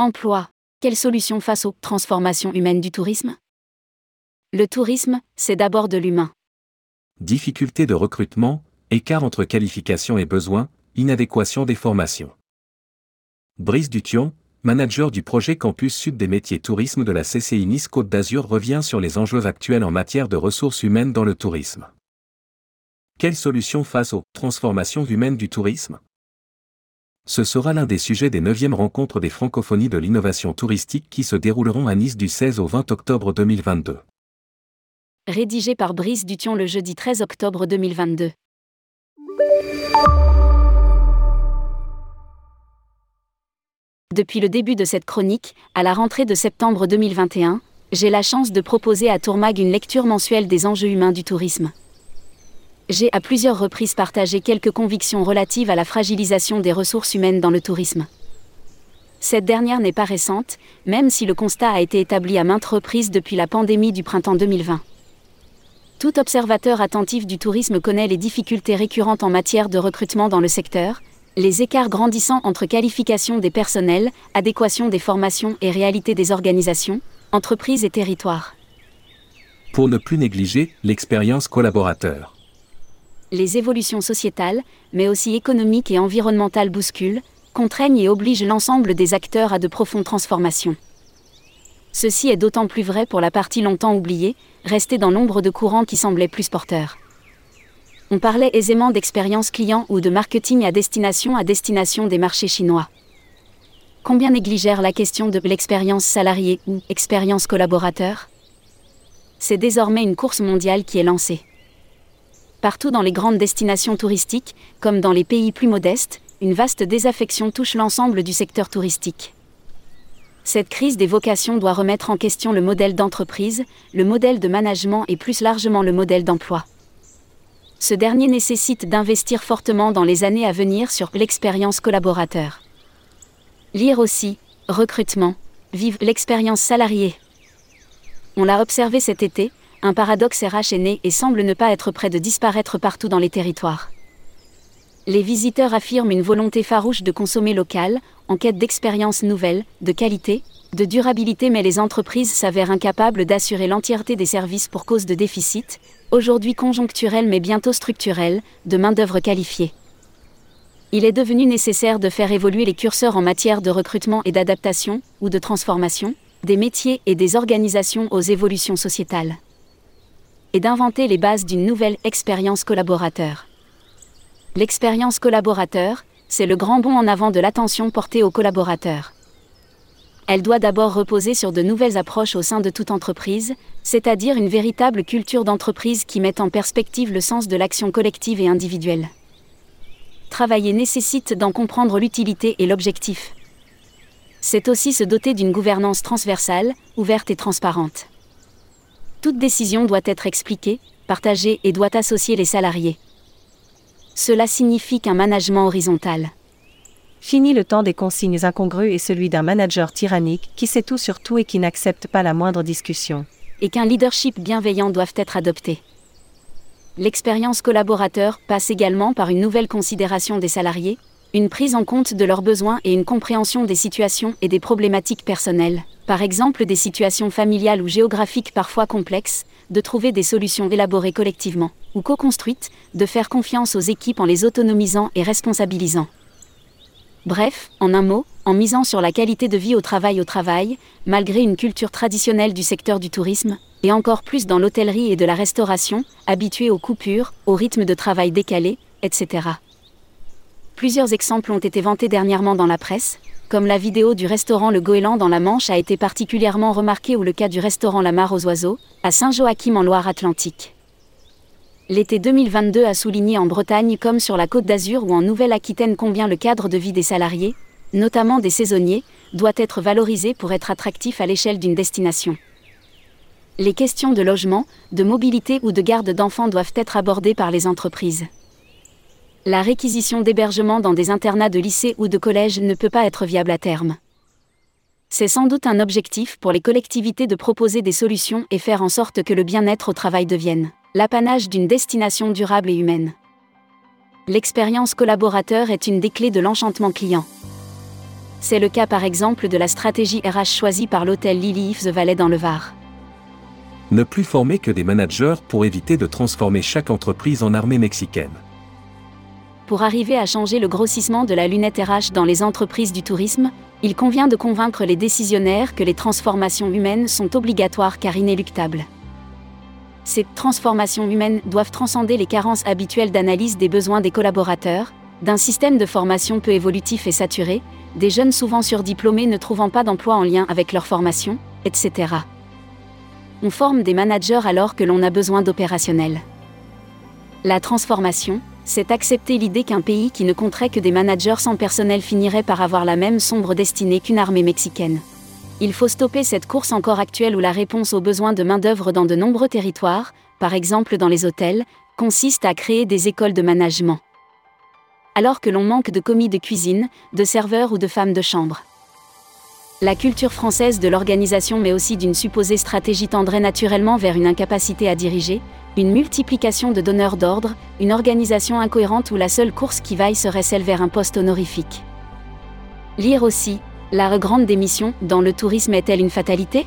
Emploi. Quelle solution face aux transformations humaines du tourisme? Le tourisme, c'est d'abord de l'humain. Difficulté de recrutement, écart entre qualifications et besoins, inadéquation des formations. Brice Dution, manager du projet Campus Sud des métiers tourisme de la CCI Nice Côte d'Azur revient sur les enjeux actuels en matière de ressources humaines dans le tourisme. Quelle solution face aux transformations humaines du tourisme? Ce sera l'un des sujets des 9e rencontres des francophonies de l'innovation touristique qui se dérouleront à Nice du 16 au 20 octobre 2022. Rédigé par Brice Dution le jeudi 13 octobre 2022. Depuis le début de cette chronique, à la rentrée de septembre 2021, j'ai la chance de proposer à Tourmag une lecture mensuelle des enjeux humains du tourisme j'ai à plusieurs reprises partagé quelques convictions relatives à la fragilisation des ressources humaines dans le tourisme. Cette dernière n'est pas récente, même si le constat a été établi à maintes reprises depuis la pandémie du printemps 2020. Tout observateur attentif du tourisme connaît les difficultés récurrentes en matière de recrutement dans le secteur, les écarts grandissants entre qualification des personnels, adéquation des formations et réalité des organisations, entreprises et territoires. Pour ne plus négliger l'expérience collaborateur les évolutions sociétales, mais aussi économiques et environnementales bousculent, contraignent et obligent l'ensemble des acteurs à de profondes transformations. Ceci est d'autant plus vrai pour la partie longtemps oubliée, restée dans l'ombre de courants qui semblaient plus porteurs. On parlait aisément d'expérience client ou de marketing à destination à destination des marchés chinois. Combien négligèrent la question de l'expérience salariée ou expérience collaborateur? C'est désormais une course mondiale qui est lancée. Partout dans les grandes destinations touristiques, comme dans les pays plus modestes, une vaste désaffection touche l'ensemble du secteur touristique. Cette crise des vocations doit remettre en question le modèle d'entreprise, le modèle de management et plus largement le modèle d'emploi. Ce dernier nécessite d'investir fortement dans les années à venir sur l'expérience collaborateur. Lire aussi, recrutement, vive l'expérience salariée. On l'a observé cet été, un paradoxe RH est né et semble ne pas être prêt de disparaître partout dans les territoires. Les visiteurs affirment une volonté farouche de consommer local, en quête d'expériences nouvelles, de qualité, de durabilité, mais les entreprises s'avèrent incapables d'assurer l'entièreté des services pour cause de déficit, aujourd'hui conjoncturel mais bientôt structurel, de main-d'œuvre qualifiée. Il est devenu nécessaire de faire évoluer les curseurs en matière de recrutement et d'adaptation, ou de transformation, des métiers et des organisations aux évolutions sociétales et d'inventer les bases d'une nouvelle expérience collaborateur. L'expérience collaborateur, c'est le grand bond en avant de l'attention portée aux collaborateurs. Elle doit d'abord reposer sur de nouvelles approches au sein de toute entreprise, c'est-à-dire une véritable culture d'entreprise qui met en perspective le sens de l'action collective et individuelle. Travailler nécessite d'en comprendre l'utilité et l'objectif. C'est aussi se doter d'une gouvernance transversale, ouverte et transparente. Toute décision doit être expliquée, partagée et doit associer les salariés. Cela signifie qu'un management horizontal. Fini le temps des consignes incongrues et celui d'un manager tyrannique qui sait tout sur tout et qui n'accepte pas la moindre discussion. Et qu'un leadership bienveillant doit être adopté. L'expérience collaborateur passe également par une nouvelle considération des salariés, une prise en compte de leurs besoins et une compréhension des situations et des problématiques personnelles, par exemple des situations familiales ou géographiques parfois complexes, de trouver des solutions élaborées collectivement, ou co-construites, de faire confiance aux équipes en les autonomisant et responsabilisant. Bref, en un mot, en misant sur la qualité de vie au travail au travail, malgré une culture traditionnelle du secteur du tourisme, et encore plus dans l'hôtellerie et de la restauration, habituée aux coupures, au rythme de travail décalé, etc. Plusieurs exemples ont été vantés dernièrement dans la presse, comme la vidéo du restaurant Le Goéland dans la Manche a été particulièrement remarquée ou le cas du restaurant La Mare aux Oiseaux, à Saint-Joachim en Loire-Atlantique. L'été 2022 a souligné en Bretagne comme sur la côte d'Azur ou en Nouvelle-Aquitaine combien le cadre de vie des salariés, notamment des saisonniers, doit être valorisé pour être attractif à l'échelle d'une destination. Les questions de logement, de mobilité ou de garde d'enfants doivent être abordées par les entreprises la réquisition d'hébergements dans des internats de lycée ou de collège ne peut pas être viable à terme. C'est sans doute un objectif pour les collectivités de proposer des solutions et faire en sorte que le bien-être au travail devienne l'apanage d'une destination durable et humaine. L'expérience collaborateur est une des clés de l'enchantement client. C'est le cas par exemple de la stratégie RH choisie par l'hôtel Lily If the Valley dans le Var. Ne plus former que des managers pour éviter de transformer chaque entreprise en armée mexicaine. Pour arriver à changer le grossissement de la lunette RH dans les entreprises du tourisme, il convient de convaincre les décisionnaires que les transformations humaines sont obligatoires car inéluctables. Ces transformations humaines doivent transcender les carences habituelles d'analyse des besoins des collaborateurs, d'un système de formation peu évolutif et saturé, des jeunes souvent surdiplômés ne trouvant pas d'emploi en lien avec leur formation, etc. On forme des managers alors que l'on a besoin d'opérationnels. La transformation, c'est accepter l'idée qu'un pays qui ne compterait que des managers sans personnel finirait par avoir la même sombre destinée qu'une armée mexicaine. Il faut stopper cette course encore actuelle où la réponse aux besoins de main-d'œuvre dans de nombreux territoires, par exemple dans les hôtels, consiste à créer des écoles de management. Alors que l'on manque de commis de cuisine, de serveurs ou de femmes de chambre. La culture française de l'organisation mais aussi d'une supposée stratégie tendrait naturellement vers une incapacité à diriger, une multiplication de donneurs d'ordre, une organisation incohérente où la seule course qui vaille serait celle vers un poste honorifique. Lire aussi, la grande démission dans le tourisme est-elle une fatalité?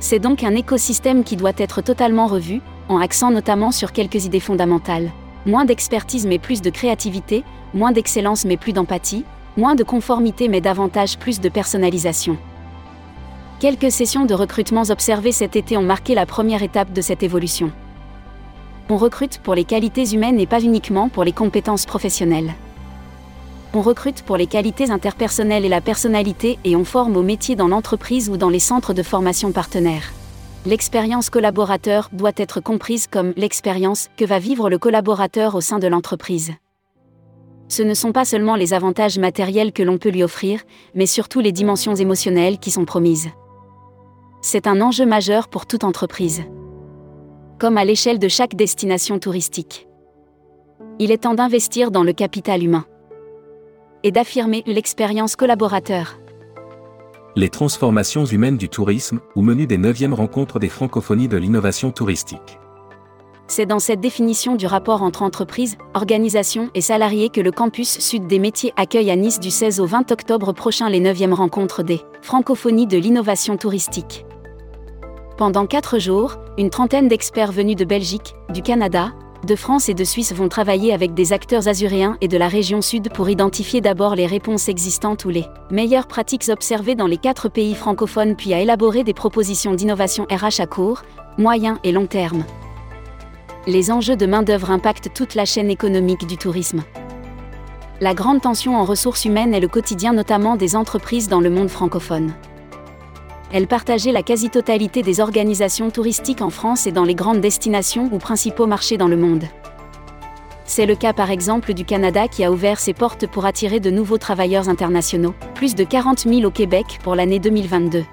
C'est donc un écosystème qui doit être totalement revu, en accent notamment sur quelques idées fondamentales. Moins d'expertise mais plus de créativité, moins d'excellence mais plus d'empathie, moins de conformité mais davantage plus de personnalisation. Quelques sessions de recrutements observées cet été ont marqué la première étape de cette évolution. On recrute pour les qualités humaines et pas uniquement pour les compétences professionnelles on recrute pour les qualités interpersonnelles et la personnalité et on forme au métier dans l'entreprise ou dans les centres de formation partenaires. L'expérience collaborateur doit être comprise comme l'expérience que va vivre le collaborateur au sein de l'entreprise. Ce ne sont pas seulement les avantages matériels que l'on peut lui offrir, mais surtout les dimensions émotionnelles qui sont promises. C'est un enjeu majeur pour toute entreprise. Comme à l'échelle de chaque destination touristique. Il est temps d'investir dans le capital humain et d'affirmer l'expérience collaborateur. Les transformations humaines du tourisme, ou menu des 9e rencontres des francophonies de l'innovation touristique. C'est dans cette définition du rapport entre entreprise, organisation et salariés que le campus Sud des métiers accueille à Nice du 16 au 20 octobre prochain les 9e rencontres des francophonies de l'innovation touristique. Pendant quatre jours, une trentaine d'experts venus de Belgique, du Canada, de France et de Suisse vont travailler avec des acteurs azuréens et de la région sud pour identifier d'abord les réponses existantes ou les meilleures pratiques observées dans les quatre pays francophones puis à élaborer des propositions d'innovation RH à court, moyen et long terme. Les enjeux de main-d'œuvre impactent toute la chaîne économique du tourisme. La grande tension en ressources humaines est le quotidien notamment des entreprises dans le monde francophone elle partageait la quasi-totalité des organisations touristiques en France et dans les grandes destinations ou principaux marchés dans le monde. C'est le cas par exemple du Canada qui a ouvert ses portes pour attirer de nouveaux travailleurs internationaux, plus de 40 000 au Québec pour l'année 2022.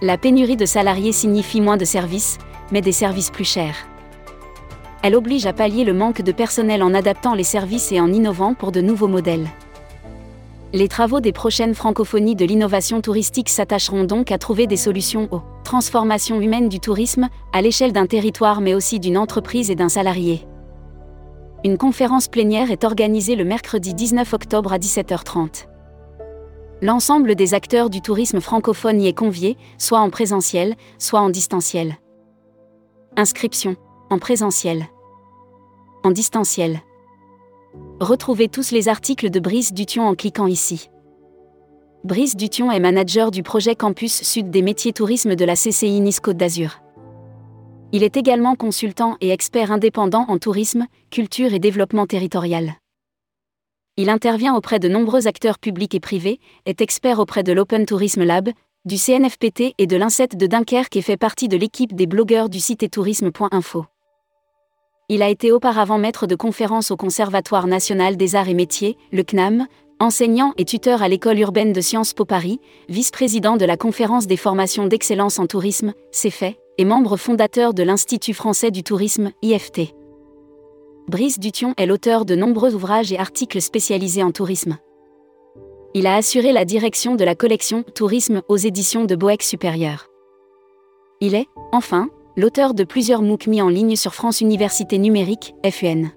La pénurie de salariés signifie moins de services, mais des services plus chers. Elle oblige à pallier le manque de personnel en adaptant les services et en innovant pour de nouveaux modèles. Les travaux des prochaines francophonies de l'innovation touristique s'attacheront donc à trouver des solutions aux transformations humaines du tourisme, à l'échelle d'un territoire mais aussi d'une entreprise et d'un salarié. Une conférence plénière est organisée le mercredi 19 octobre à 17h30. L'ensemble des acteurs du tourisme francophone y est convié, soit en présentiel, soit en distanciel. Inscription en présentiel. En distanciel. Retrouvez tous les articles de Brice Dution en cliquant ici. Brice Dution est manager du projet Campus Sud des métiers tourisme de la CCI Nice Côte d'Azur. Il est également consultant et expert indépendant en tourisme, culture et développement territorial. Il intervient auprès de nombreux acteurs publics et privés, est expert auprès de l'Open Tourism Lab, du CNFPT et de l'INSET de Dunkerque et fait partie de l'équipe des blogueurs du site tourisme.info. Il a été auparavant maître de conférences au Conservatoire national des arts et métiers, le CNAM, enseignant et tuteur à l'école urbaine de Sciences Po Paris, vice-président de la conférence des formations d'excellence en tourisme, CEFET, et membre fondateur de l'Institut français du tourisme, IFT. Brice Dution est l'auteur de nombreux ouvrages et articles spécialisés en tourisme. Il a assuré la direction de la collection Tourisme aux éditions de Boeck Supérieur. Il est, enfin, l'auteur de plusieurs MOOC mis en ligne sur France Université Numérique, FUN.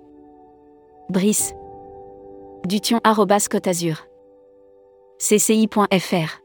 Brice. Dution Azur. cci.fr